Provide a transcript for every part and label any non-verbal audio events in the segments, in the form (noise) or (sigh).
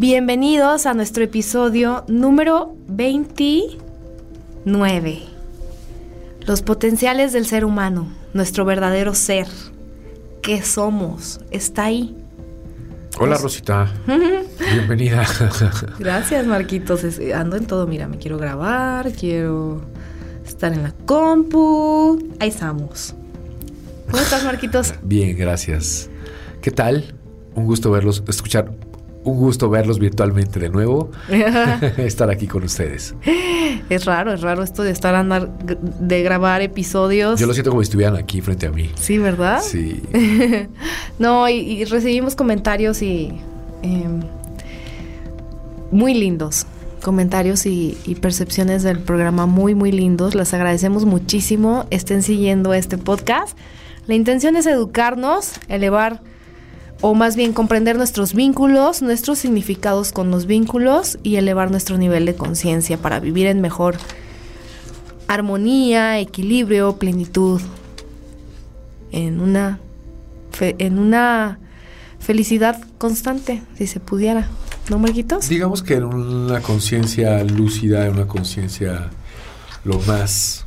Bienvenidos a nuestro episodio número 29. Los potenciales del ser humano, nuestro verdadero ser. ¿Qué somos? Está ahí. Hola Rosita. (laughs) Bienvenida. Gracias Marquitos. Ando en todo. Mira, me quiero grabar, quiero estar en la compu. Ahí estamos. ¿Cómo estás Marquitos? Bien, gracias. ¿Qué tal? Un gusto verlos, escuchar un gusto verlos virtualmente de nuevo, (laughs) (laughs) estar aquí con ustedes. Es raro, es raro esto de estar andar de grabar episodios. Yo lo siento como si estuvieran aquí frente a mí. Sí, ¿verdad? Sí. (laughs) no, y, recibimos comentarios y em, muy lindos. Comentarios y, y percepciones del programa muy, muy lindos. Les agradecemos muchísimo. Estén siguiendo este podcast. La intención es educarnos, elevar o más bien comprender nuestros vínculos, nuestros significados con los vínculos y elevar nuestro nivel de conciencia para vivir en mejor armonía, equilibrio, plenitud, en una, en una felicidad constante, si se pudiera. ¿No, Marquitos? Digamos que en una conciencia lúcida, en una conciencia lo más...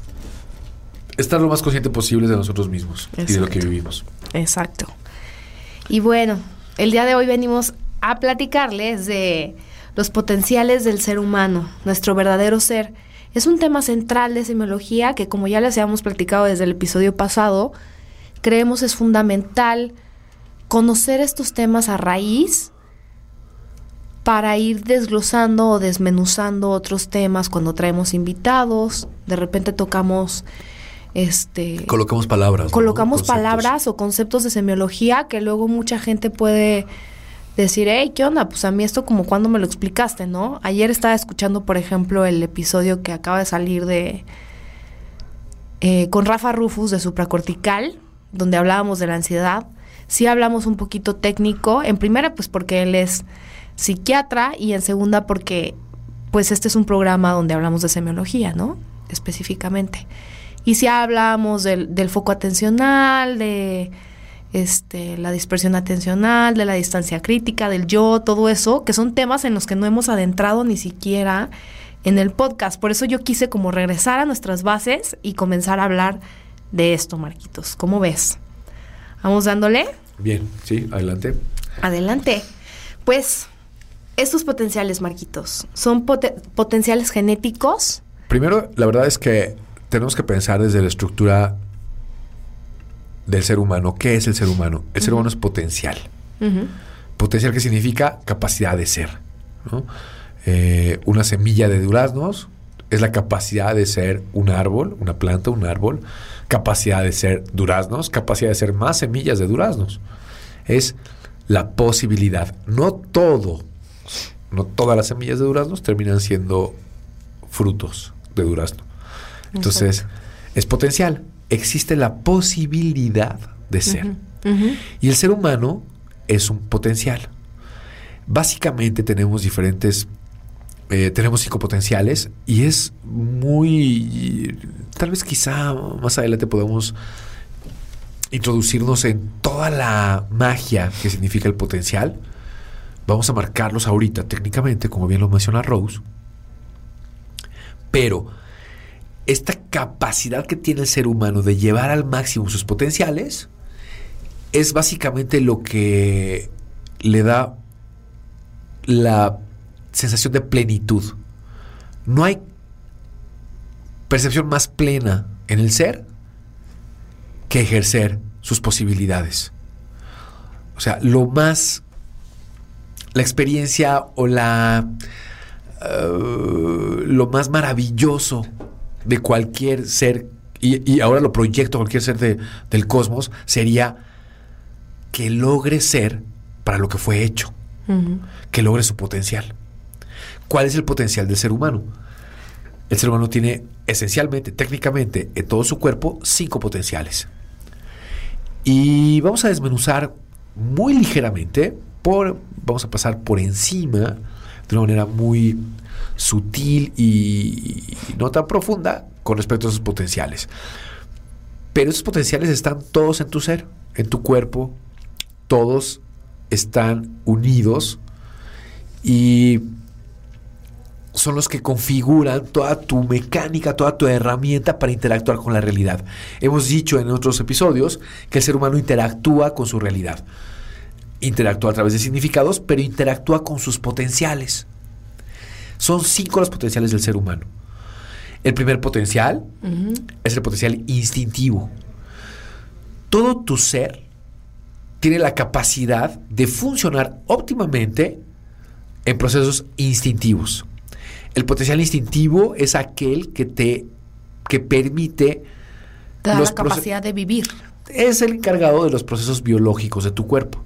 Estar lo más consciente posible de nosotros mismos y de lo que vivimos. Exacto. Y bueno, el día de hoy venimos a platicarles de los potenciales del ser humano, nuestro verdadero ser. Es un tema central de semiología que, como ya les habíamos platicado desde el episodio pasado, creemos es fundamental conocer estos temas a raíz para ir desglosando o desmenuzando otros temas cuando traemos invitados. De repente tocamos este colocamos palabras colocamos palabras o conceptos de semiología que luego mucha gente puede decir hey qué onda pues a mí esto como cuando me lo explicaste no ayer estaba escuchando por ejemplo el episodio que acaba de salir de eh, con Rafa Rufus de supracortical donde hablábamos de la ansiedad. Sí hablamos un poquito técnico en primera pues porque él es psiquiatra y en segunda porque pues este es un programa donde hablamos de semiología no específicamente y si hablamos del, del foco atencional, de este, la dispersión atencional, de la distancia crítica, del yo, todo eso, que son temas en los que no hemos adentrado ni siquiera en el podcast. Por eso yo quise como regresar a nuestras bases y comenzar a hablar de esto, Marquitos. ¿Cómo ves? ¿Vamos dándole? Bien, sí, adelante. Adelante. Pues, estos potenciales, Marquitos, ¿son potenciales genéticos? Primero, la verdad es que tenemos que pensar desde la estructura del ser humano. ¿Qué es el ser humano? El ser humano es potencial. Potencial que significa capacidad de ser. Eh, una semilla de duraznos es la capacidad de ser un árbol, una planta, un árbol. Capacidad de ser duraznos, capacidad de ser más semillas de duraznos. Es la posibilidad. No todo, no todas las semillas de duraznos terminan siendo frutos de durazno. Entonces, es potencial. Existe la posibilidad de ser. Y el ser humano es un potencial. Básicamente tenemos diferentes, eh, tenemos cinco potenciales y es muy, tal vez quizá más adelante podemos introducirnos en toda la magia que significa el potencial. Vamos a marcarlos ahorita técnicamente, como bien lo menciona Rose. Pero esta capacidad que tiene el ser humano de llevar al máximo sus potenciales es básicamente lo que le da la sensación de plenitud. No hay percepción más plena en el ser que ejercer sus posibilidades. O sea, lo más, la experiencia o la, uh, lo más maravilloso de cualquier ser, y, ahora lo proyecto a cualquier ser del cosmos, sería que logre ser para lo que fue hecho, que logre su potencial. ¿Cuál es el potencial del ser humano? El ser humano tiene esencialmente, técnicamente, en todo su cuerpo, cinco potenciales. Y vamos a desmenuzar muy ligeramente, por, vamos a pasar por encima, de una manera muy sutil y no tan profunda con respecto a esos potenciales. Pero esos potenciales están todos en tu ser, en tu cuerpo, todos están unidos y son los que configuran toda tu mecánica, toda tu herramienta para interactuar con la realidad. Hemos dicho en otros episodios que el ser humano interactúa con su realidad. Interactúa a través de significados, pero interactúa con sus potenciales. Son cinco los potenciales del ser humano. El primer potencial es el potencial instintivo. Todo tu ser tiene la capacidad de funcionar óptimamente en procesos instintivos. El potencial instintivo es aquel que te que permite te da la capacidad de vivir. Es el encargado de los procesos biológicos de tu cuerpo.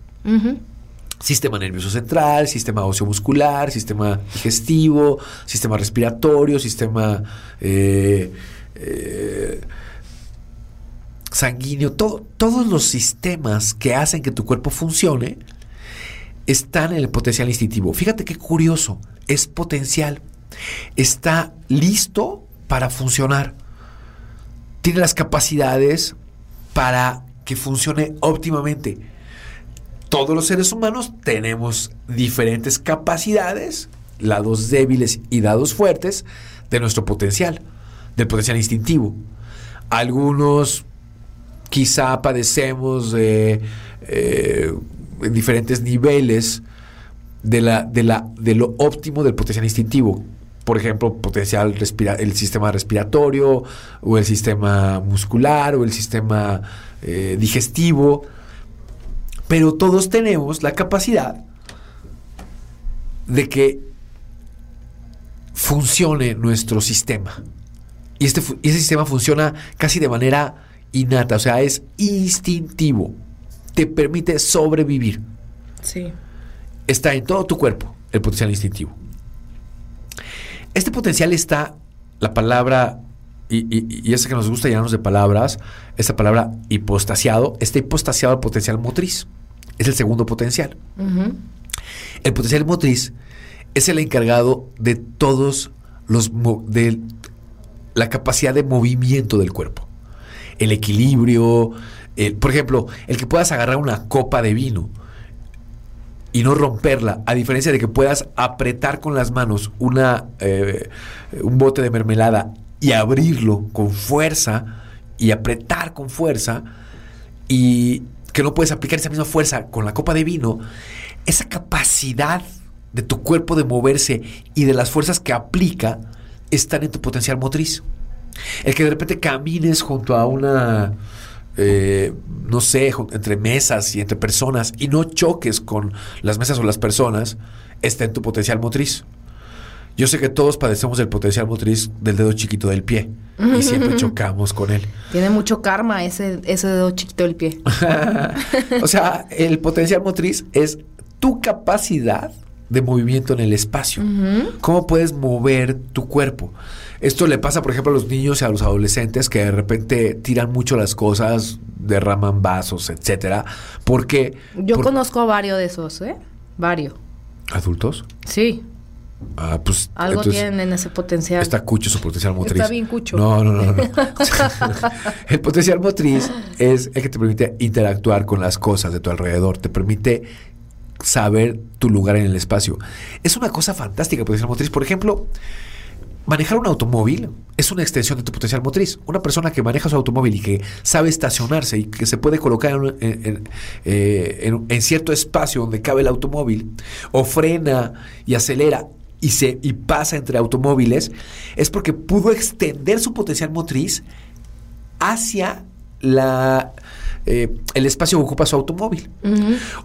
Sistema nervioso central, sistema óseo muscular, sistema digestivo, sistema respiratorio, sistema eh, eh, sanguíneo, todos los sistemas que hacen que tu cuerpo funcione están en el potencial instintivo. Fíjate qué curioso, es potencial está listo para funcionar. Tiene las capacidades para que funcione óptimamente. Todos los seres humanos tenemos diferentes capacidades, lados débiles y lados fuertes de nuestro potencial, del potencial instintivo. Algunos quizá padecemos de eh, en diferentes niveles de, la, de, la, de lo óptimo del potencial instintivo por ejemplo, potencial el sistema respiratorio o el sistema muscular o el sistema eh, digestivo. Pero todos tenemos la capacidad de que funcione nuestro sistema. Y este, ese sistema funciona casi de manera innata, o sea, es instintivo. Te permite sobrevivir. Sí. Está en todo tu cuerpo el potencial instintivo. Este potencial está, la palabra, y, y, es que nos gusta llenarnos de palabras, esta palabra hipostasiado, está hipostasiado al potencial motriz. Es el segundo potencial. El potencial motriz es el encargado de todos los de la capacidad de movimiento del cuerpo. El equilibrio, por ejemplo, el que puedas agarrar una copa de vino y no romperla, a diferencia de que puedas apretar con las manos una, eh, un bote de mermelada y abrirlo con fuerza y apretar con fuerza y que no puedes aplicar esa misma fuerza con la copa de vino, esa capacidad de tu cuerpo de moverse y de las fuerzas que aplica están en tu potencial motriz. El que de repente camines junto a una eh, no sé, entre mesas y entre personas y no choques con las mesas o las personas, está en tu potencial motriz. Yo sé que todos padecemos del potencial motriz del dedo chiquito del pie y siempre (laughs) chocamos con él. Tiene mucho karma ese, ese dedo chiquito del pie. (laughs) o sea, el potencial motriz es tu capacidad de movimiento en el espacio. ¿Cómo puedes mover tu cuerpo? Esto le pasa, por ejemplo, a los niños y a los adolescentes que de repente tiran mucho las cosas, derraman vasos, etcétera. Porque. Yo conozco a varios de esos, ¿eh? Varios. ¿Adultos? Sí. Ah, pues. Algo tienen en ese potencial. Está cucho su potencial motriz. Está bien cucho. No, no, no. no. (laughs) (laughs) el potencial motriz es el que te permite interactuar con las cosas de tu alrededor. Te permite saber tu lugar en el espacio. Es una cosa fantástica el potencial motriz. Por ejemplo. Manejar un automóvil es una extensión de tu potencial motriz. Una persona que maneja su automóvil y que sabe estacionarse y que se puede colocar en, eh, cierto espacio donde cabe el automóvil, o frena y acelera y, se, y pasa entre automóviles, es porque pudo extender su potencial motriz hacia la, eh, el espacio que ocupa su automóvil.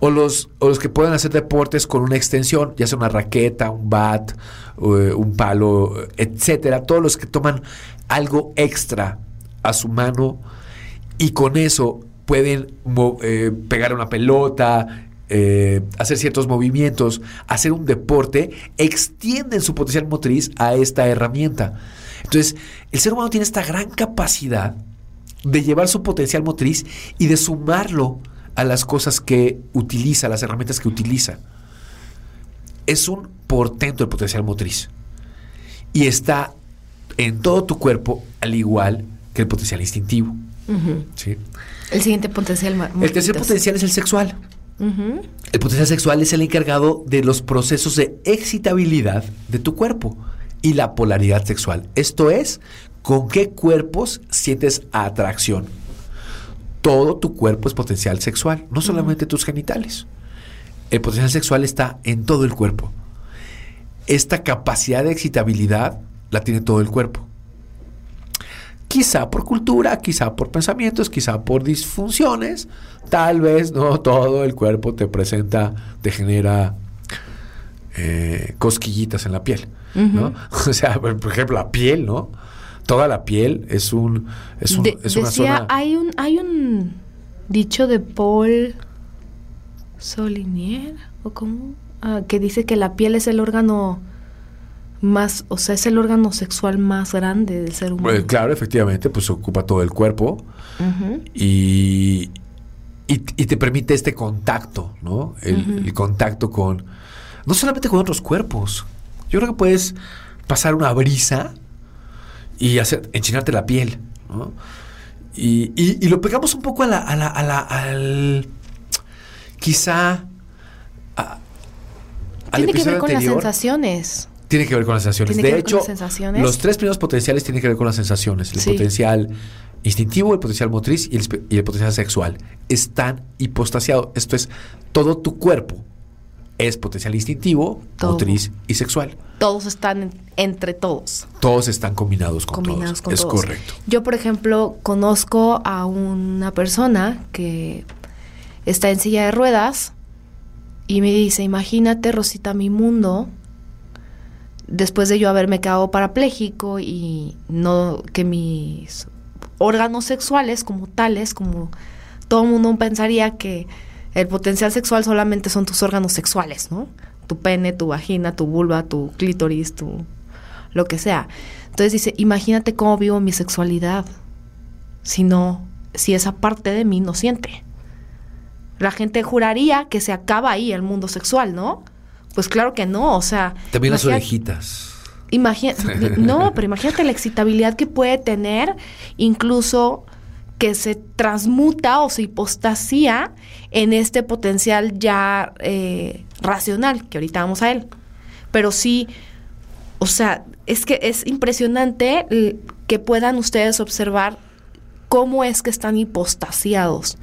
o, los, o los que pueden hacer deportes con una extensión, ya sea una raqueta, un bat, eh, un palo, etcétera. Todos los que toman algo extra a su mano y con eso pueden eh, pegar una pelota, eh, hacer ciertos movimientos, hacer un deporte, extienden su potencial motriz a esta herramienta. Entonces, el ser humano tiene esta gran capacidad de llevar su potencial motriz y de sumarlo a las cosas que utiliza, las herramientas que utiliza. Es un portento el potencial motriz. Y está en todo tu cuerpo, al igual que el potencial instintivo. ¿sí? El siguiente potencial. El tercer potencial es el sexual. El potencial sexual es el encargado de los procesos de excitabilidad de tu cuerpo y la polaridad sexual. Esto es, con qué cuerpos sientes atracción. Todo tu cuerpo es potencial sexual, no solamente tus genitales. El potencial sexual está en todo el cuerpo. Esta capacidad de excitabilidad la tiene todo el cuerpo. Quizá por cultura, quizá por pensamientos, quizá por disfunciones. Tal vez no todo el cuerpo te presenta, te genera eh, cosquillitas en la piel. ¿no? (laughs) O sea, por ejemplo, la piel, ¿no? Toda la piel es un es, un, es una decía, Hay un, hay un dicho de Paul Solinier, o cómo, ah, que dice que la piel es el órgano más, o sea, es el órgano sexual más grande del ser humano. Pues, claro, efectivamente, pues ocupa todo el cuerpo y, y, te permite este contacto, ¿no? El, contacto con, no solamente con otros cuerpos. Yo creo que puedes pasar una brisa y hacer, enchinarte la piel, ¿no? Y, y, lo pegamos un poco a la, a la, a la al, quizá, a, Tiene que ver con las sensaciones. Tiene que ver con las sensaciones. de hecho, los tres primeros potenciales tienen que ver con las sensaciones. El potencial instintivo, el potencial motriz y el, potencial sexual. Están hipostasiados. Esto es, todo tu cuerpo es potencial instintivo, motriz y sexual. Todos están entre todos. Todos están combinados con combinados todos. es correcto. Yo, por ejemplo, conozco a una persona que está en silla de ruedas y me dice, imagínate, Rosita, mi mundo después de yo haberme quedado parapléjico y no que mis órganos sexuales como tales, como todo mundo pensaría que el potencial sexual solamente son tus órganos sexuales, ¿no? Tu pene, tu vagina, tu vulva, tu clítoris, tu lo que sea. Entonces dice, imagínate cómo vivo mi sexualidad si no, si esa parte de mí no siente. La gente juraría que se acaba ahí el mundo sexual, ¿no? Pues claro que no, o sea... También las orejitas. (laughs) no, pero imagínate la excitabilidad que puede tener, incluso que se transmuta o se hipostasía en este potencial ya eh, racional, que ahorita vamos a él. Pero sí, o sea, es que es impresionante que puedan ustedes observar cómo es que están hipostasiados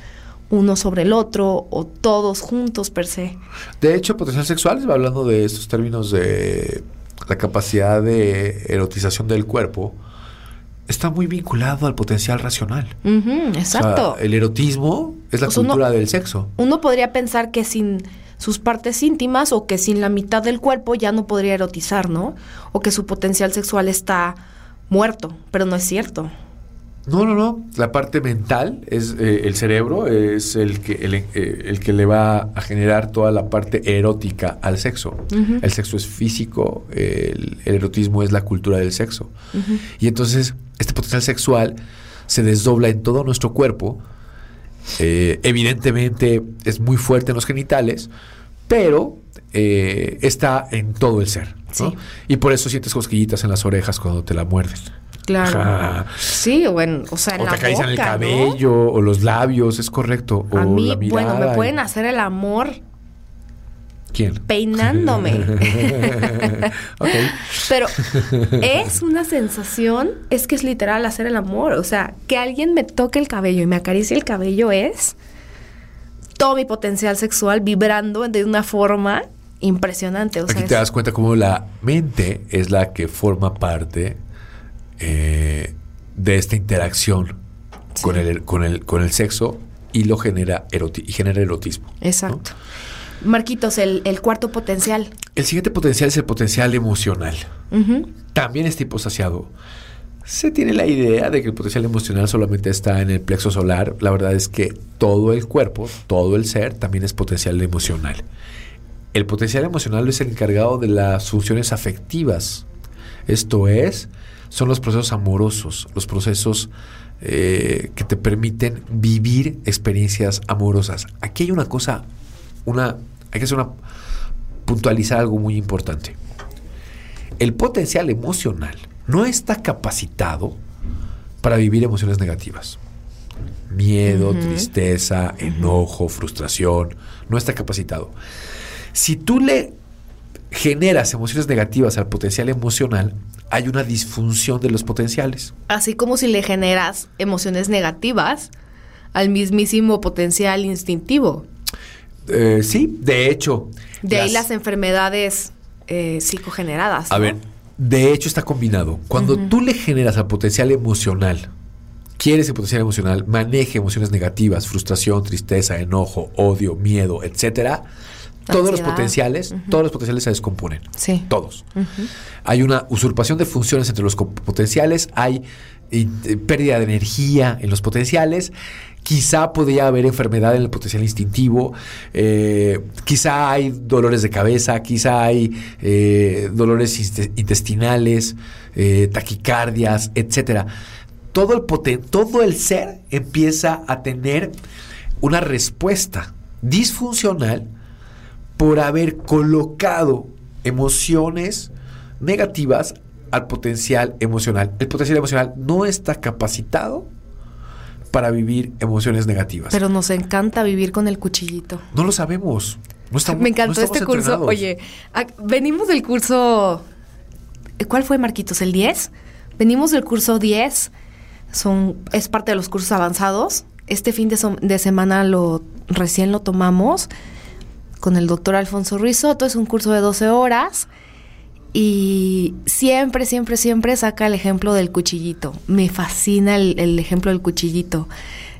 uno sobre el otro o todos juntos per se. De hecho, potencial sexual, va hablando de estos términos de la capacidad de erotización del cuerpo, está muy vinculado al potencial racional. exacto. el erotismo es la cultura del sexo. Uno podría pensar que sin sus partes íntimas o que sin la mitad del cuerpo ya no podría erotizar, ¿no? O que su potencial sexual está muerto, pero no es cierto. No, no, no. La parte mental es eh, el cerebro, es el que, el, eh, que le va a generar toda la parte erótica al sexo. El sexo es físico, el, erotismo es la cultura del sexo. Y entonces, este potencial sexual se desdobla en todo nuestro cuerpo. Eh, evidentemente es muy fuerte en los genitales, pero está en todo el ser. Y por eso sientes cosquillitas en las orejas cuando te la muerden. Claro. Sí, bueno, o sea, en o te acarician el cabello o los labios, es correcto. O a mí, bueno, me pueden hacer el amor. ¿Quién? Peinándome. (laughs) ok. Pero es (laughs) una sensación, es que es literal hacer el amor. O sea, que alguien me toque el cabello y me acaricie el cabello es todo mi potencial sexual vibrando de una forma impresionante. Aquí te das cuenta cómo la mente es la que forma parte eh, de esta interacción con, el, con, el, con el sexo y lo genera, y genera erotismo. Exacto. Marquitos, el, cuarto potencial. El siguiente potencial es el potencial emocional. También es tipo saciado. Se tiene la idea de que el potencial emocional solamente está en el plexo solar. La verdad es que todo el cuerpo, todo el ser, también es potencial emocional. El potencial emocional es el encargado de las funciones afectivas. Esto es, son los procesos amorosos, los procesos eh, que te permiten vivir experiencias amorosas. Aquí hay una cosa, una, hay que hacer una, puntualizar algo muy importante. El potencial emocional no está capacitado para vivir emociones negativas. Miedo, tristeza, enojo, frustración, no está capacitado. Si tú le generas emociones negativas al potencial emocional, hay una disfunción de los potenciales. Así como si le generas emociones negativas al mismísimo potencial instintivo. Eh, sí, de hecho. De ahí las enfermedades eh, psicogeneradas. A ver, de hecho está combinado. Cuando tú le generas al potencial emocional, quieres el potencial emocional, maneje emociones negativas, frustración, tristeza, enojo, odio, miedo, etcétera. Todos los potenciales, todos los potenciales se descomponen. Sí. Todos. Hay una usurpación de funciones entre los potenciales, hay eh, pérdida de energía en los potenciales. Quizá podría haber enfermedad en el potencial instintivo, eh, quizá hay dolores de cabeza, quizá hay eh, dolores intestinales, taquicardias, etcétera. Todo el, todo el ser empieza a tener una respuesta disfuncional por haber colocado emociones negativas al potencial emocional. El potencial emocional no está capacitado para vivir emociones negativas. Pero nos encanta vivir con el cuchillito. No lo sabemos. Me encantó este curso. Oye, venimos del curso... ¿Cuál fue, Marquitos? ¿El 10? Venimos del curso 10. Son, es parte de los cursos avanzados. Este fin de, de semana lo recién lo tomamos con el doctor Alfonso Ruiz Soto. Es un curso de 12 horas. Y siempre, siempre, siempre saca el ejemplo del cuchillito. Me fascina el, ejemplo del cuchillito.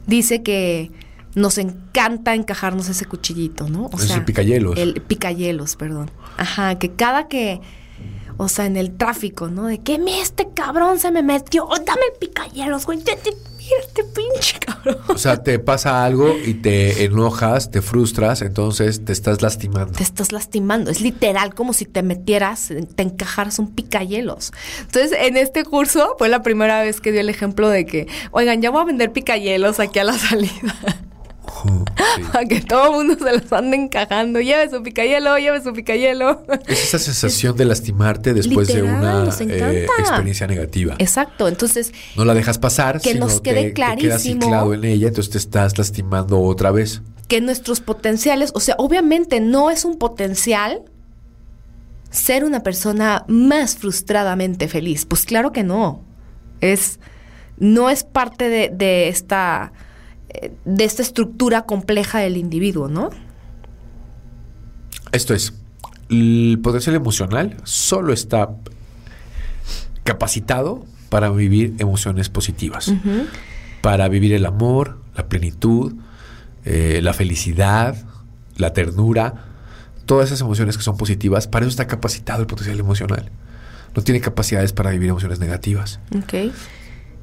Dice que nos encanta encajarnos ese cuchillito, ¿no? O sea, el picayelos. El picayelos, perdón. Ajá, que cada que o sea, en el tráfico, ¿no? De que este cabrón se me metió, oh, dame el picayelos, güey, mira este pinche cabrón. O sea, te pasa algo y te enojas, te frustras, entonces te estás lastimando. Te estás lastimando, es literal como si te metieras, te encajaras un picayelos. Entonces, en este curso fue la primera vez que dio el ejemplo de que, oigan, ya voy a vender picayelos aquí a la (laughs) salida. Para (laughs) que todo el mundo se los ande encajando. Lleve su picayelo, lleve su picayelo. (laughs) Es esa sensación de lastimarte después de una eh, experiencia negativa. Exacto. Entonces. No la dejas pasar, que nos quede clarísimo. Te quedas ciclado en ella, entonces te estás lastimando otra vez. Que nuestros potenciales, o sea, obviamente no es un potencial ser una persona más frustradamente feliz. Pues claro que no. Es. No es parte de esta de esta estructura compleja del individuo, ¿no? Esto es, el potencial emocional solo está capacitado para vivir emociones positivas, para vivir el amor, la plenitud, eh, la felicidad, la ternura, todas esas emociones que son positivas, para eso está capacitado el potencial emocional. No tiene capacidades para vivir emociones negativas. Okay.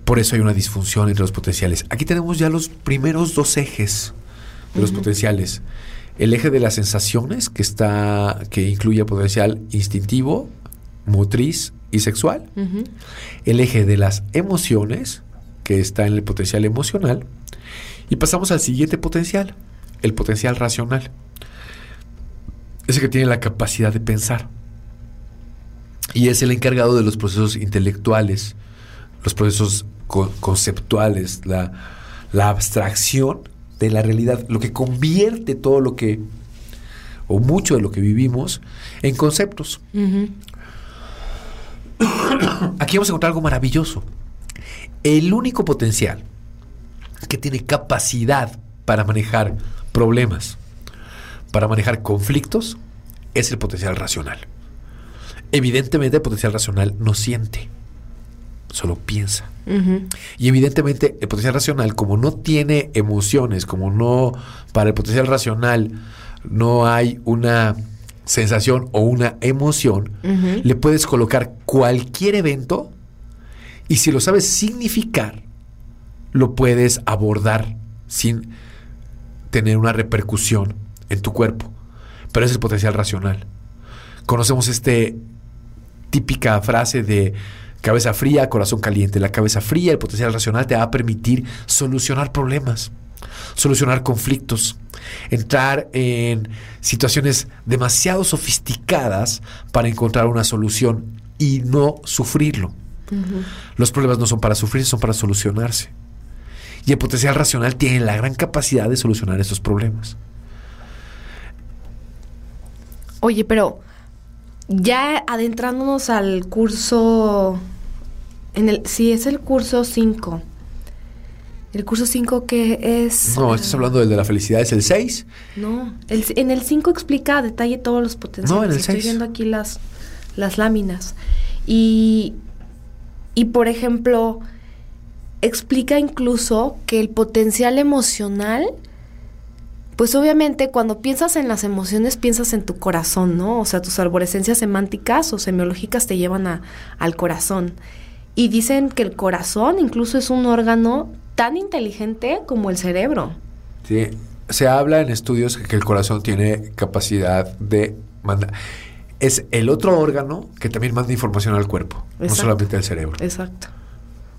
Por eso hay una disfunción entre los potenciales. Aquí tenemos ya los primeros dos ejes de los potenciales. El eje de las sensaciones, que está, que incluye potencial instintivo, motriz y sexual. El eje de las emociones, que está en el potencial emocional. Y pasamos al siguiente potencial, el potencial racional. Ese que tiene la capacidad de pensar. Y es el encargado de los procesos intelectuales, los procesos conceptuales, la, abstracción de la realidad, lo que convierte todo lo que, o mucho de lo que vivimos, en conceptos. Aquí vamos a encontrar algo maravilloso. El único potencial que tiene capacidad para manejar problemas, para manejar conflictos, es el potencial racional. Evidentemente el potencial racional no siente solo piensa. Y evidentemente el potencial racional, como no tiene emociones, como no, para el potencial racional no hay una sensación o una emoción, le puedes colocar cualquier evento Y si lo sabes significar, lo puedes abordar sin tener una repercusión en tu cuerpo. Pero es el potencial racional. Conocemos este típica frase de cabeza fría, corazón caliente. La cabeza fría, el potencial racional te va a permitir solucionar problemas, solucionar conflictos, entrar en situaciones demasiado sofisticadas para encontrar una solución y no sufrirlo. Los problemas no son para sufrir, son para solucionarse. Y el potencial racional tiene la gran capacidad de solucionar estos problemas. Oye, pero ya adentrándonos al curso, en el, si es el curso 5, el curso 5 que es... No, estás hablando del de la felicidad, ¿es el 6? No, en el 5 explica a detalle todos los potenciales. No, en el Estoy viendo aquí las, las láminas. Y, y, por ejemplo, explica incluso que el potencial emocional pues obviamente cuando piensas en las emociones piensas en tu corazón, ¿no? O sea, tus arborescencias semánticas o semiológicas te llevan a, al corazón. Y dicen que el corazón incluso es un órgano tan inteligente como el cerebro. Sí, se habla en estudios que el corazón tiene capacidad de mandar. Es el otro órgano que también manda información al cuerpo, no solamente al cerebro. Exacto.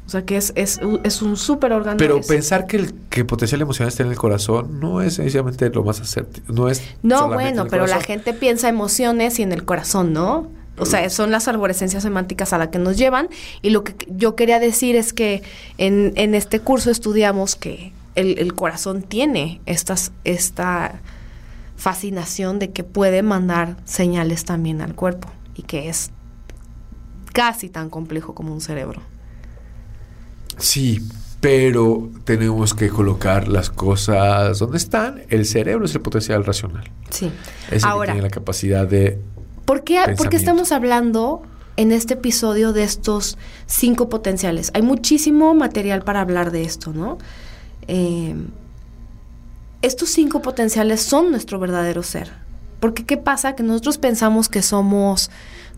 O sea que es, es, es un súper órgano. Pero pensar que el que potencial emocional está en el corazón no es sencillamente lo más acertado. No es. No, bueno, pero la gente piensa emociones y en el corazón, ¿no? O sea, son las arborescencias semánticas a la que nos llevan. Y lo que yo quería decir es que en, en este curso estudiamos que el, el, corazón tiene estas, esta fascinación de que puede mandar señales también al cuerpo y que es casi tan complejo como un cerebro. Sí, pero tenemos que colocar las cosas donde están. El cerebro es el potencial racional. Sí. Es el que tiene la capacidad de. ¿Por qué, ¿Por qué estamos hablando en este episodio de estos cinco potenciales? Hay muchísimo material para hablar de esto, ¿no? Eh, estos cinco potenciales son nuestro verdadero ser. Porque ¿qué pasa? Que nosotros pensamos que somos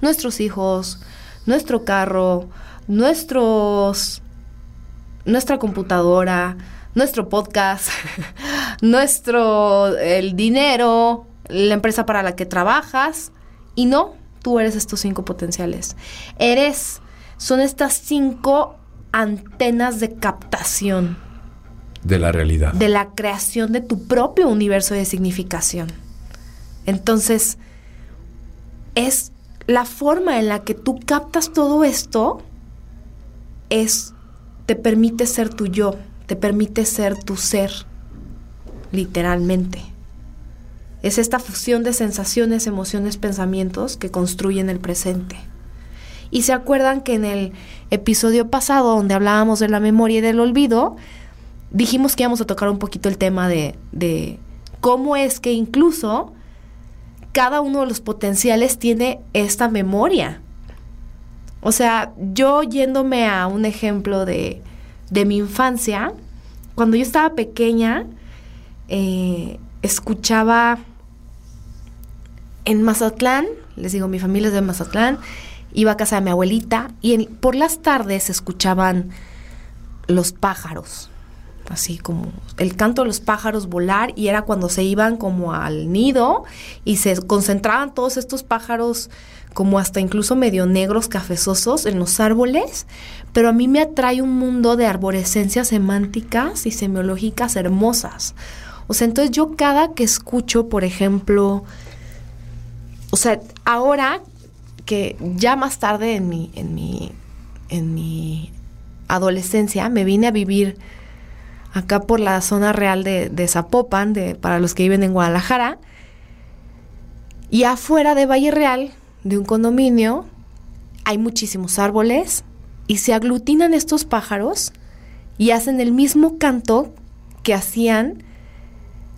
nuestros hijos, nuestro carro, nuestros nuestra computadora, nuestro podcast, (laughs) nuestro el dinero, la empresa para la que trabajas y no, tú eres estos cinco potenciales. Eres son estas cinco antenas de captación de la realidad, de la creación de tu propio universo de significación. Entonces, es la forma en la que tú captas todo esto es te permite ser tu yo, te permite ser tu ser, literalmente. Es esta fusión de sensaciones, emociones, pensamientos que construyen el presente. Y se acuerdan que en el episodio pasado, donde hablábamos de la memoria y del olvido, dijimos que íbamos a tocar un poquito el tema de, de cómo es que incluso cada uno de los potenciales tiene esta memoria. O sea, yo yéndome a un ejemplo de, mi infancia, cuando yo estaba pequeña, eh, escuchaba en Mazatlán, les digo, mi familia es de Mazatlán, iba a casa de mi abuelita y por las tardes escuchaban los pájaros, así como el canto de los pájaros volar y era cuando se iban como al nido y se concentraban todos estos pájaros como hasta incluso medio negros cafezosos en los árboles, pero a mí me atrae un mundo de arborescencias semánticas y semiológicas hermosas. O sea, entonces yo cada que escucho, por ejemplo, o sea, ahora que ya más tarde en mi, en mi, en mi adolescencia me vine a vivir acá por la zona real de, Zapopan, de, para los que viven en Guadalajara, y afuera de Valle Real de un condominio, hay muchísimos árboles y se aglutinan estos pájaros y hacen el mismo canto que hacían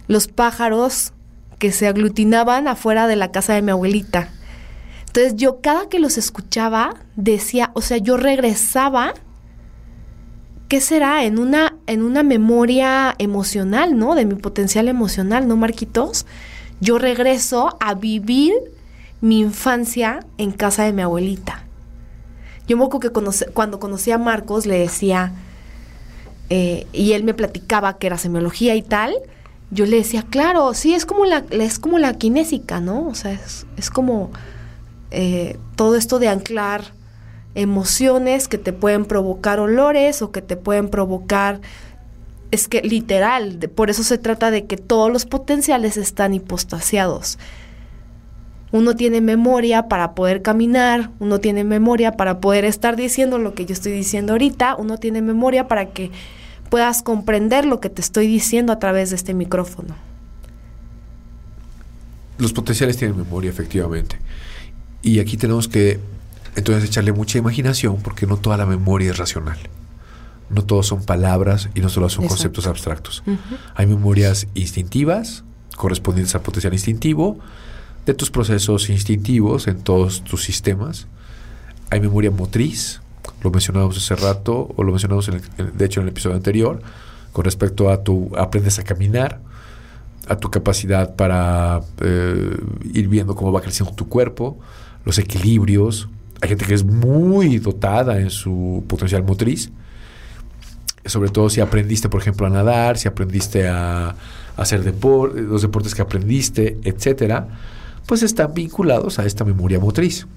los pájaros que se aglutinaban afuera de la casa de mi abuelita. Entonces yo cada que los escuchaba decía, o sea, yo regresaba, ¿qué será? En una, en una memoria emocional, ¿no? De mi potencial emocional, ¿no, Marquitos? Yo regreso a vivir mi infancia en casa de mi abuelita. Yo me acuerdo que cuando conocí a Marcos le decía, eh, y él me platicaba que era semiología y tal, yo le decía, claro, sí, es como la, es como la kinésica, ¿no? O sea, es, como eh, todo esto de anclar emociones que te pueden provocar olores o que te pueden provocar es que literal, por eso se trata de que todos los potenciales están hipostasiados. Uno tiene memoria para poder caminar, uno tiene memoria para poder estar diciendo lo que yo estoy diciendo ahorita, uno tiene memoria para que puedas comprender lo que te estoy diciendo a través de este micrófono. Los potenciales tienen memoria, efectivamente. Y aquí tenemos que entonces echarle mucha imaginación porque no toda la memoria es racional. No todos son palabras y no solo son conceptos abstractos. Hay memorias instintivas correspondientes al potencial instintivo, de tus procesos instintivos en todos tus sistemas. Hay memoria motriz, lo mencionamos hace rato, o lo mencionamos de hecho en el episodio anterior, con respecto a tu aprendes a caminar, a tu capacidad para eh, ir viendo cómo va creciendo tu cuerpo, los equilibrios. Hay gente que es muy dotada en su potencial motriz, sobre todo si aprendiste, por ejemplo, a nadar, si aprendiste a, hacer deporte, los deportes que aprendiste, etcétera, pues están vinculados a esta memoria motriz.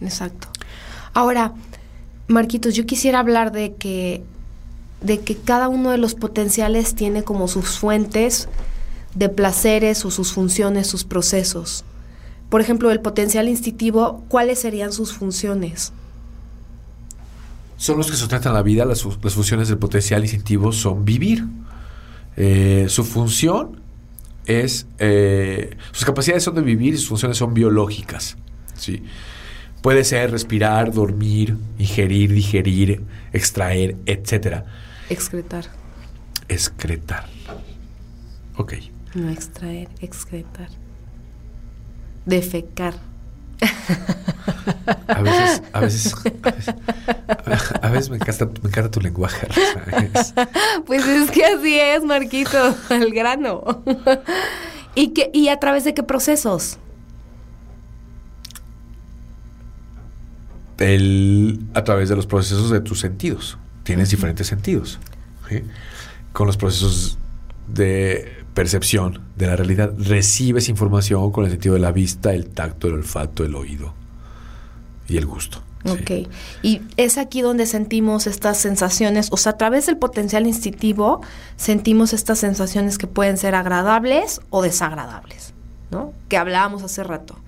Exacto. Ahora, Marquitos, yo quisiera hablar de que, de que cada uno de los potenciales tiene como sus fuentes de placeres o sus funciones, sus procesos. Por ejemplo, el potencial instintivo, ¿cuáles serían sus funciones? Son los que sustentan la vida, las, funciones del potencial instintivo son vivir. Eh, su función es, eh, sus capacidades son de vivir y sus funciones son biológicas. ¿sí? Puede ser respirar, dormir, ingerir, digerir, extraer, etc. Excretar. Excretar. Ok. No extraer, excretar. Defecar. A veces, a veces, a veces, me, encanta, me encanta tu lenguaje. Pues es que así es, Marquito, el grano. ¿Y, que, ¿Y a través de qué procesos? A través de los procesos de tus sentidos. Tienes diferentes sentidos. Con los procesos de percepción de la realidad, recibes información con el sentido de la vista, el tacto, el olfato, el oído y el gusto. Ok. Y es aquí donde sentimos estas sensaciones, o sea, a través del potencial instintivo sentimos estas sensaciones que pueden ser agradables o desagradables, ¿no? Que hablábamos hace rato.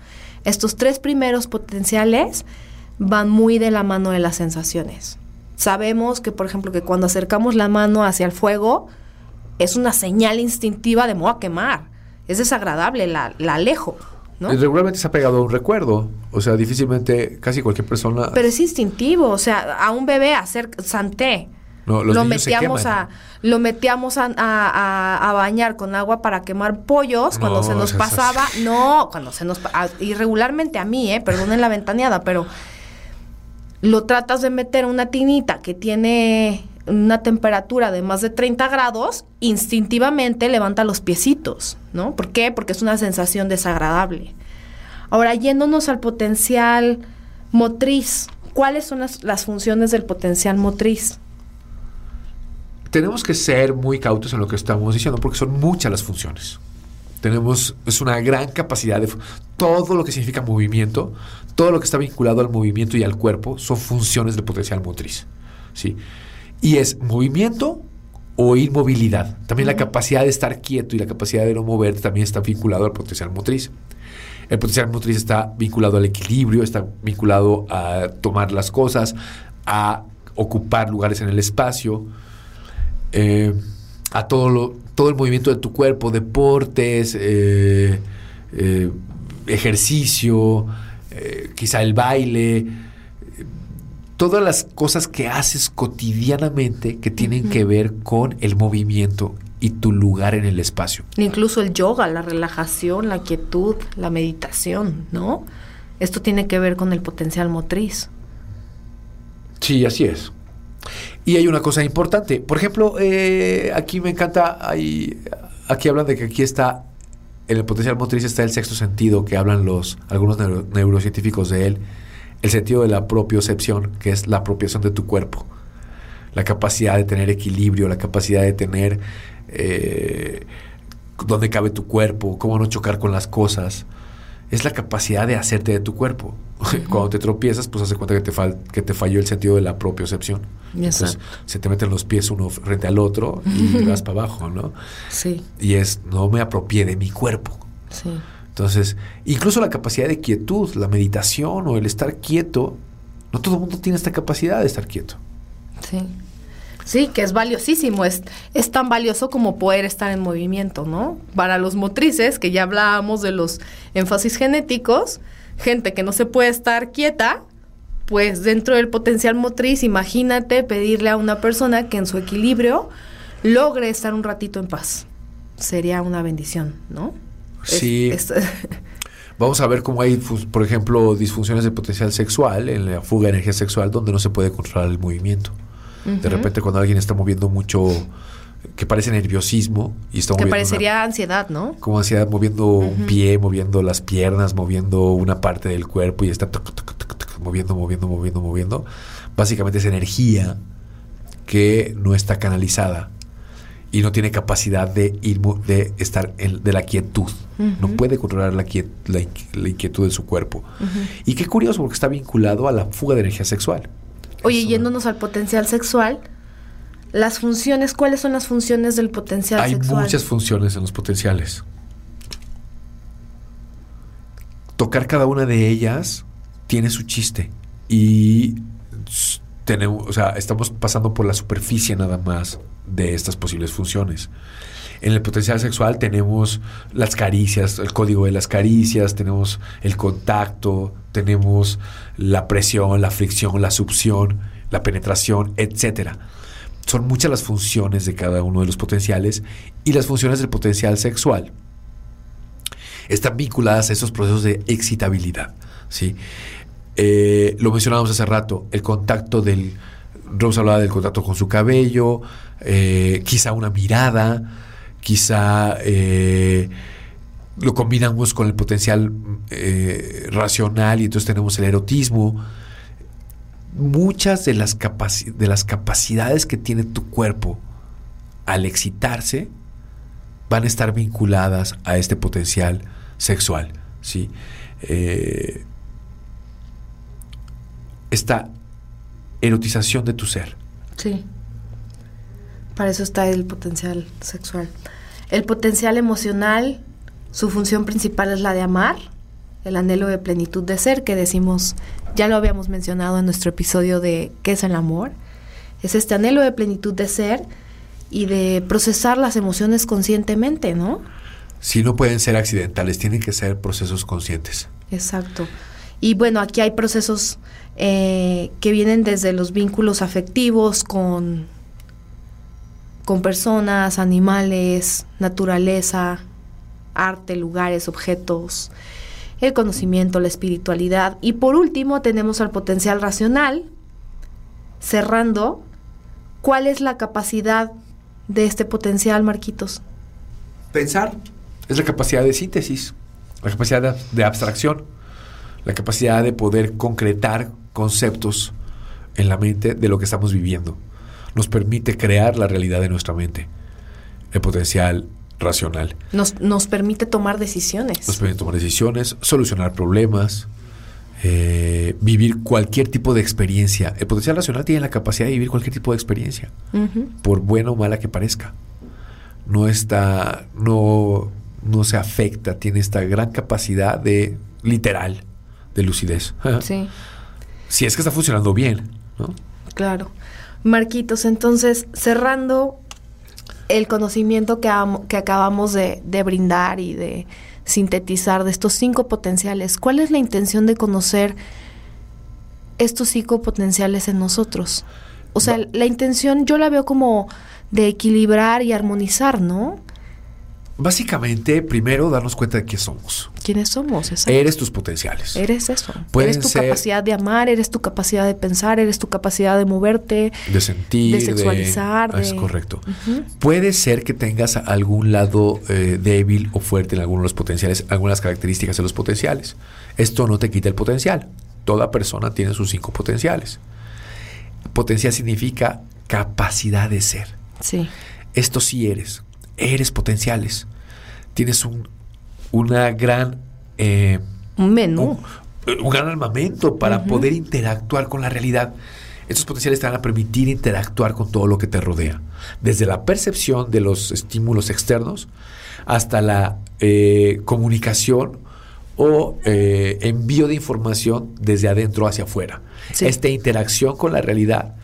Estos tres primeros potenciales van muy de la mano de las sensaciones. Sabemos que, por ejemplo, que cuando acercamos la mano hacia el fuego, es una señal instintiva de me voy a quemar. Es desagradable, la, la alejo. ¿no? regularmente se ha pegado a un recuerdo. O sea, difícilmente casi cualquier persona. Pero es instintivo. O sea, a un bebé hacer santé. No, lo metíamos a lo metíamos a, a, bañar con agua para quemar pollos cuando se nos pasaba no cuando se nos irregularmente a mí eh perdonen la ventaneada pero lo tratas de meter en una tinita que tiene una temperatura de más de 30 grados, instintivamente levanta los piecitos, ¿no? ¿Por qué? Porque es una sensación desagradable. Ahora, yéndonos al potencial motriz, ¿cuáles son las, las funciones del potencial motriz? Tenemos que ser muy cautos en lo que estamos diciendo porque son muchas las funciones. Tenemos, es una gran capacidad de todo lo que significa movimiento, todo lo que está vinculado al movimiento y al cuerpo son funciones del potencial motriz. ¿sí? Y es movimiento o inmovilidad. También la capacidad de estar quieto y la capacidad de no moverte también está vinculado al potencial motriz. El potencial motriz está vinculado al equilibrio, está vinculado a tomar las cosas, a ocupar lugares en el espacio, eh, a todo, lo, todo el movimiento de tu cuerpo, deportes, eh, eh, ejercicio, eh, quizá el baile, todas las cosas que haces cotidianamente que tienen que ver con el movimiento y tu lugar en el espacio. Incluso el yoga, la relajación, la quietud, la meditación, ¿no? Esto tiene que ver con el potencial motriz. Sí, así es. Y hay una cosa importante. Por ejemplo, eh, aquí me encanta, hay, aquí hablan de que aquí está en el potencial motriz está el sexto sentido que hablan los algunos neurocientíficos de él, el sentido de la propiocepción, que es la apropiación de tu cuerpo, la capacidad de tener equilibrio, la capacidad de tener eh, dónde cabe tu cuerpo, cómo no chocar con las cosas, es la capacidad de hacerte de tu cuerpo. (laughs) Cuando te tropiezas, pues hace cuenta que te, que te falló el sentido de la propiocepción. Entonces, se te meten los pies uno frente al otro y (laughs) vas para abajo, ¿no? Sí. Y es, no me apropié de mi cuerpo. Sí. Entonces, incluso la capacidad de quietud, la meditación o el estar quieto, no todo el mundo tiene esta capacidad de estar quieto. Sí. Sí, que es valiosísimo, es, es tan valioso como poder estar en movimiento, ¿no? Para los motrices, que ya hablábamos de los énfasis genéticos, gente que no se puede estar quieta, pues dentro del potencial motriz, imagínate pedirle a una persona que en su equilibrio logre estar un ratito en paz. Sería una bendición, ¿no? Sí. (laughs) Vamos a ver cómo hay, por ejemplo, disfunciones de potencial sexual, en la fuga de energía sexual, donde no se puede controlar el movimiento. De repente, cuando alguien está moviendo mucho, que parece nerviosismo y está que parecería ansiedad, ¿no? Como ansiedad, moviendo un pie, moviendo las piernas, moviendo una parte del cuerpo y está moviendo, moviendo, moviendo, moviendo. Básicamente es energía que no está canalizada y no tiene capacidad de, ir, de estar en, de la quietud. No puede controlar la, la, inquietud de su cuerpo. Y qué curioso, porque está vinculado a la fuga de energía sexual. Oye, yéndonos al potencial sexual, las funciones, ¿cuáles son las funciones del potencial sexual? Hay muchas funciones en los potenciales. Tocar cada una de ellas tiene su chiste. Y tenemos, o sea, estamos pasando por la superficie nada más de estas posibles funciones. En el potencial sexual tenemos las caricias, el código de las caricias, tenemos el contacto, tenemos la presión, la fricción, la succión, la penetración, etcétera. Son muchas las funciones de cada uno de los potenciales y las funciones del potencial sexual están vinculadas a esos procesos de excitabilidad. ¿sí? Eh, lo mencionábamos hace rato, el contacto del... Rose hablaba del contacto con su cabello, eh, quizá una mirada, quizá eh, lo combinamos con el potencial eh, racional y entonces tenemos el erotismo. Muchas de las, de las capacidades que tiene tu cuerpo al excitarse van a estar vinculadas a este potencial sexual. ¿sí? Eh, esta erotización de tu ser. Sí. Para eso está el potencial sexual. El potencial emocional, su función principal es la de amar, el anhelo de plenitud de ser, que decimos, ya lo habíamos mencionado en nuestro episodio de ¿qué es el amor? Es este anhelo de plenitud de ser y de procesar las emociones conscientemente, ¿no? Si no pueden ser accidentales, tienen que ser procesos conscientes. Exacto. Y bueno, aquí hay procesos eh, que vienen desde los vínculos afectivos con con personas, animales, naturaleza, arte, lugares, objetos, el conocimiento, la espiritualidad. Y por último tenemos al potencial racional, cerrando, ¿cuál es la capacidad de este potencial, Marquitos? Pensar es la capacidad de síntesis, la capacidad de abstracción, la capacidad de poder concretar conceptos en la mente de lo que estamos viviendo nos permite crear la realidad de nuestra mente, el potencial racional. Nos, nos permite tomar decisiones. Nos permite tomar decisiones, solucionar problemas, eh, vivir cualquier tipo de experiencia. El potencial racional tiene la capacidad de vivir cualquier tipo de experiencia, por buena o mala que parezca. No está, no, no se afecta, tiene esta gran capacidad de literal, de lucidez. (laughs) Sí. Si es que está funcionando bien, ¿no? Claro. Marquitos, entonces, cerrando el conocimiento que, que acabamos de, brindar y de sintetizar de estos cinco potenciales, ¿cuál es la intención de conocer estos cinco potenciales en nosotros? O sea, la intención yo la veo como de equilibrar y armonizar, ¿no? Básicamente, primero darnos cuenta de quién somos. ¿Quiénes somos? Eres tus potenciales. Eres eso. eres tu capacidad de amar, eres tu capacidad de pensar, eres tu capacidad de moverte, de sentir, de sexualizar. Es correcto. Puede ser que tengas algún lado eh, débil o fuerte en algunos de los potenciales, algunas características de los potenciales. Esto no te quita el potencial. Toda persona tiene sus cinco potenciales. Potencial significa capacidad de ser. Sí. Esto sí eres. Eres potenciales. Tienes un, una gran... eh, Un menú. un, un gran armamento para poder interactuar con la realidad. Estos potenciales te van a permitir interactuar con todo lo que te rodea. Desde la percepción de los estímulos externos hasta la eh, comunicación o eh, envío de información desde adentro hacia afuera. Sí. Esta interacción con la realidad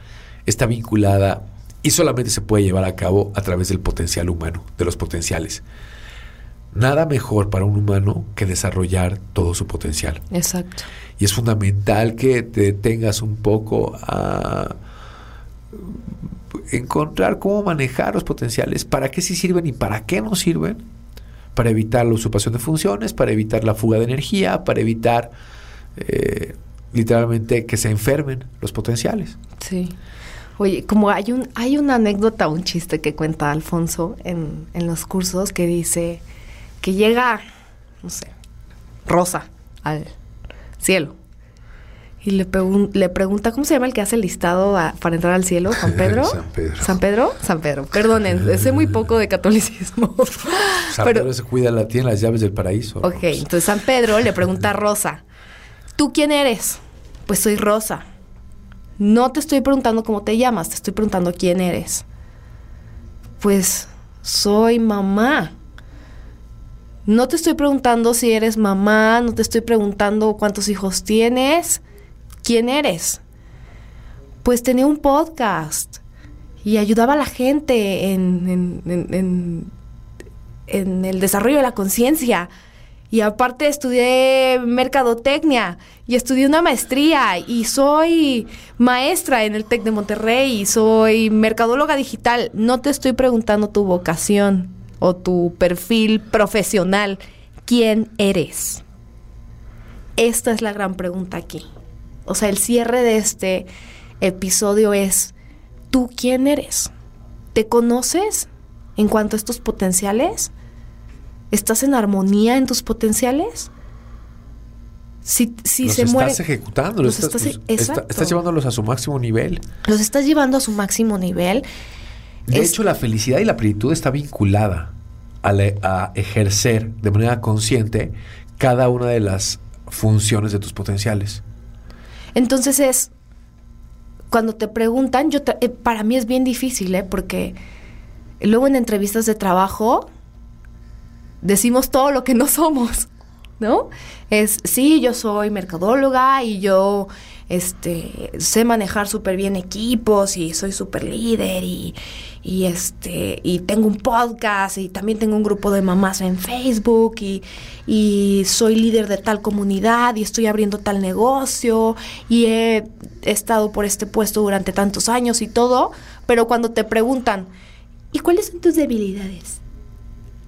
está vinculada y solamente se puede llevar a cabo a través del potencial humano, de los potenciales. Nada mejor para un humano que desarrollar todo su potencial. Exacto. Y es fundamental que te detengas un poco a encontrar cómo manejar los potenciales, para qué sí sirven y para qué no sirven, para evitar la usurpación de funciones, para evitar la fuga de energía, para evitar eh, literalmente que se enfermen los potenciales. Sí. Oye, como hay un, hay una anécdota, un chiste que cuenta Alfonso en, en los cursos que dice que llega, no sé, Rosa al cielo. Y le, pregun- le pregunta, ¿cómo se llama el que hace el listado a- para entrar al cielo? ¿San (laughs) Pedro? San Pedro. ¿San Pedro? San Pedro. Perdonen, (laughs) sé muy poco de catolicismo. (laughs) San Pero- Pedro se cuida, la, tiene las llaves del paraíso. Ok, entonces San Pedro le pregunta a Rosa, ¿tú quién eres? Pues soy Rosa. No te estoy preguntando cómo te llamas, te estoy preguntando quién eres. Pues soy mamá. No te estoy preguntando si eres mamá, no te estoy preguntando cuántos hijos tienes, quién eres. Pues tenía un podcast y ayudaba a la gente en, en- el desarrollo de la conciencia. Y aparte estudié mercadotecnia y estudié una maestría y soy maestra en el TEC de Monterrey y soy mercadóloga digital. No te estoy preguntando tu vocación o tu perfil profesional. ¿Quién eres? Esta es la gran pregunta aquí. O sea, el cierre de este episodio es, ¿tú quién eres? ¿Te conoces en cuanto a estos potenciales? ¿Estás en armonía en tus potenciales? Si, si los se estás muere, ejecutando, Los estás, estás- los- está- exacto. estás llevándolos a su máximo nivel. los estás llevando a su máximo nivel. De Es- hecho, la felicidad y la plenitud está vinculada a, ejercer de manera consciente cada una de las funciones de tus potenciales. Entonces es, cuando te preguntan, yo tra- eh, para mí es bien difícil, ¿eh? Porque luego en entrevistas de trabajo decimos todo lo que no somos, ¿no? Es, sí, yo soy mercadóloga y yo este, sé manejar súper bien equipos y soy súper líder y, este, y tengo un podcast y también tengo un grupo de mamás en Facebook y soy líder de tal comunidad y estoy abriendo tal negocio y he estado por este puesto durante tantos años y todo, pero cuando te preguntan, ¿y cuáles son tus debilidades?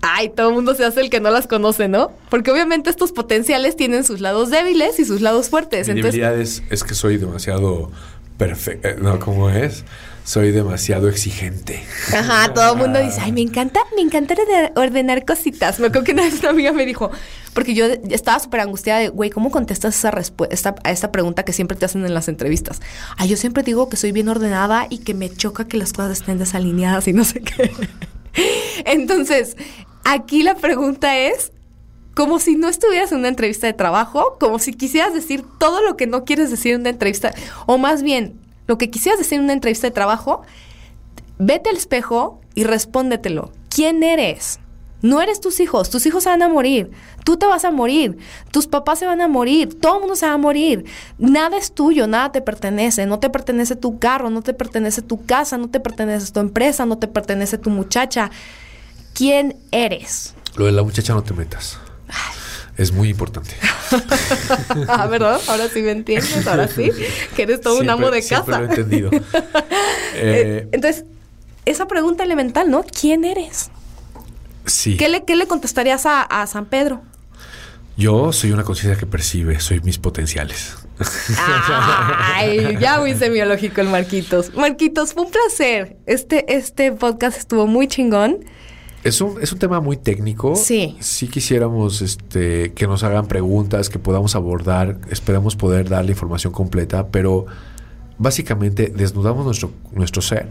Ay, todo el mundo se hace el que no las conoce, ¿no? Porque obviamente estos potenciales tienen sus lados débiles y sus lados fuertes. Mi Entonces, debilidad es, es que soy demasiado perfecto. No, ¿cómo es? Soy demasiado exigente. Ajá, (laughs) todo el mundo dice, ay, me encanta, me encanta ordenar, ordenar cositas. Me acuerdo que una vez una amiga me dijo, porque yo estaba súper angustiada de, güey, ¿cómo contestas esa respuesta, a esta pregunta que siempre te hacen en las entrevistas? Ay, yo siempre digo que soy bien ordenada y que me choca que las cosas estén desalineadas y no sé qué. (laughs) Entonces, aquí la pregunta es, como si no estuvieras en una entrevista de trabajo, como si quisieras decir todo lo que no quieres decir en una entrevista, o más bien, lo que quisieras decir en una entrevista de trabajo, vete al espejo y respóndetelo. ¿Quién eres? No eres tus hijos, tus hijos se van a morir, tú te vas a morir, tus papás se van a morir, todo el mundo se va a morir. Nada es tuyo, nada te pertenece, no te pertenece tu carro, no te pertenece tu casa, no te pertenece tu empresa, no te pertenece tu muchacha. ¿Quién eres? Lo de la muchacha no te metas. Es muy importante. (laughs) ah, ¿verdad? Ahora sí me entiendes, ahora sí, que eres todo un amo de casa. lo he entendido. (laughs) Eh, Eh, Entonces, esa pregunta elemental, ¿no? ¿Quién eres? sí. ¿Qué le, qué le contestarías a, a San Pedro? Yo soy una conciencia que percibe, soy mis potenciales. Ay, ya muy semiológico el Marquitos. Marquitos, fue un placer. Este, este podcast estuvo muy chingón. Es un, es un tema muy técnico. Sí. Sí quisiéramos este, que nos hagan preguntas, que podamos abordar. Esperamos poder dar la información completa, pero básicamente desnudamos nuestro, nuestro ser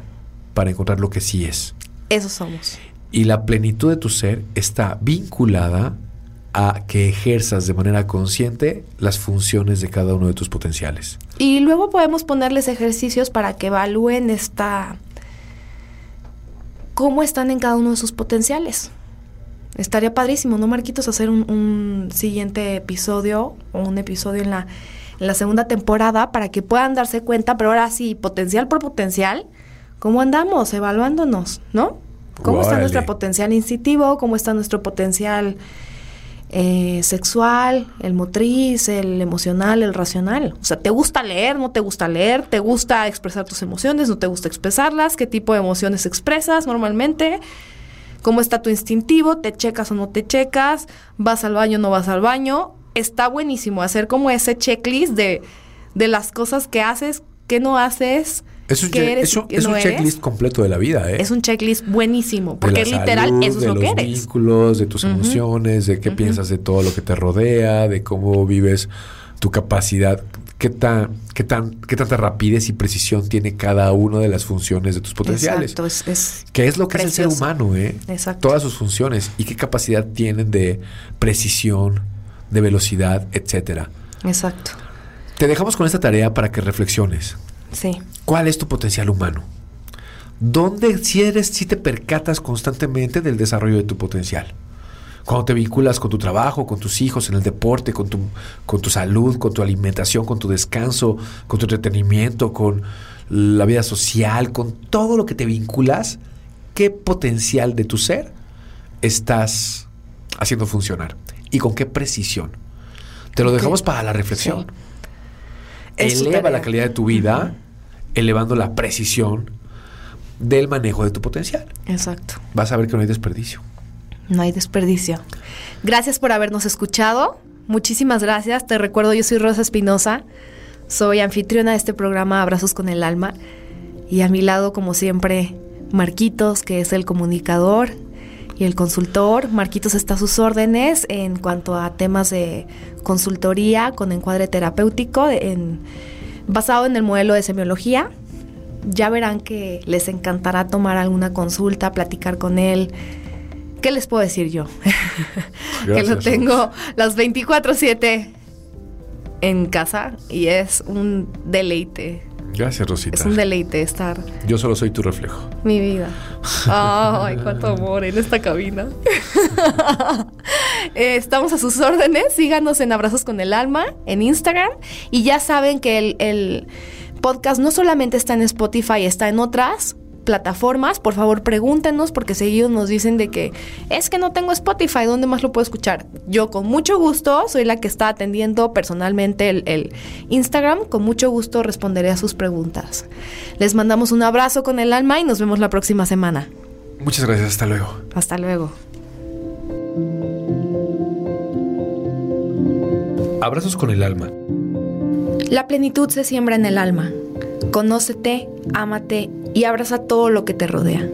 para encontrar lo que sí es. Eso somos. Y la plenitud de tu ser está vinculada a que ejerzas de manera consciente las funciones de cada uno de tus potenciales. Y luego podemos ponerles ejercicios para que evalúen esta cómo están en cada uno de sus potenciales. Estaría padrísimo, ¿no, Marquitos? Hacer un, un siguiente episodio o un episodio en la, en la segunda temporada para que puedan darse cuenta, pero ahora sí, potencial por potencial, cómo andamos evaluándonos, ¿no? ¿Cómo está nuestro potencial instintivo? ¿Cómo está nuestro potencial eh, sexual, el motriz, el emocional, el racional? O sea, ¿te gusta leer? ¿No te gusta leer? ¿Te gusta expresar tus emociones? ¿No te gusta expresarlas? ¿Qué tipo de emociones expresas normalmente? ¿Cómo está tu instintivo? ¿Te checas o no te checas? ¿Vas al baño o no vas al baño? Está buenísimo hacer como ese checklist de, de las cosas que haces, que no haces, Es un, que che- eres es y un- que es no un eres. checklist completo de la vida, ¿eh? Es un checklist buenísimo, porque literal salud, eso es de lo los que eres. vínculos, de tus emociones, de qué piensas de todo lo que te rodea, de cómo vives tu capacidad, qué tan, qué tan, qué tanta rapidez y precisión tiene cada una de las funciones de tus potenciales. Exacto, es, es- ¿Qué es lo que es el ser humano, eh? Exacto. Todas sus funciones y qué capacidad tienen de precisión, de velocidad, etcétera. exacto. Te dejamos con esta tarea para que reflexiones. Sí. ¿Cuál es tu potencial humano? ¿Dónde si eres, si te percatas constantemente del desarrollo de tu potencial? Cuando te vinculas con tu trabajo, con tus hijos, en el deporte, con tu, con tu salud, con tu alimentación, con tu descanso, con tu entretenimiento, con la vida social, con todo lo que te vinculas, ¿qué potencial de tu ser estás haciendo funcionar? ¿Y con qué precisión? Te lo dejamos para la reflexión. Sí. Eleva la calidad de tu vida, elevando la precisión del manejo de tu potencial. Exacto. Vas a ver que no hay desperdicio. No hay desperdicio. Gracias por habernos escuchado. Muchísimas gracias. Te recuerdo, yo soy Rosa Espinosa. Soy anfitriona de este programa Abrazos con el Alma. Y a mi lado, como siempre, Marquitos, que es el comunicador y el consultor. Marquitos está a sus órdenes en cuanto a temas de consultoría con encuadre terapéutico en- basado en el modelo de semiología. Ya verán que les encantará tomar alguna consulta, platicar con él. ¿Qué les puedo decir yo? (laughs) que lo tengo las 24/7 en casa y es un deleite. Gracias, Rosita. Es un deleite estar Yo solo soy tu reflejo. mi vida. Ay, cuánto amor en esta cabina. (laughs) Eh, Estamos a sus órdenes. Síganos en Abrazos con el Alma en Instagram. Y ya saben que el, el podcast no solamente está en Spotify, está en otras plataformas. Por favor, pregúntenos porque seguidos nos dicen de que es que no tengo Spotify, ¿dónde más lo puedo escuchar? Yo con mucho gusto soy la que está atendiendo personalmente el, el Instagram. Con mucho gusto responderé a sus preguntas. Les mandamos un abrazo con el alma y nos vemos la próxima semana. Muchas gracias. Hasta luego. Hasta luego. Abrazos con el alma. La plenitud se siembra en el alma. Conócete, ámate y abraza todo lo que te rodea.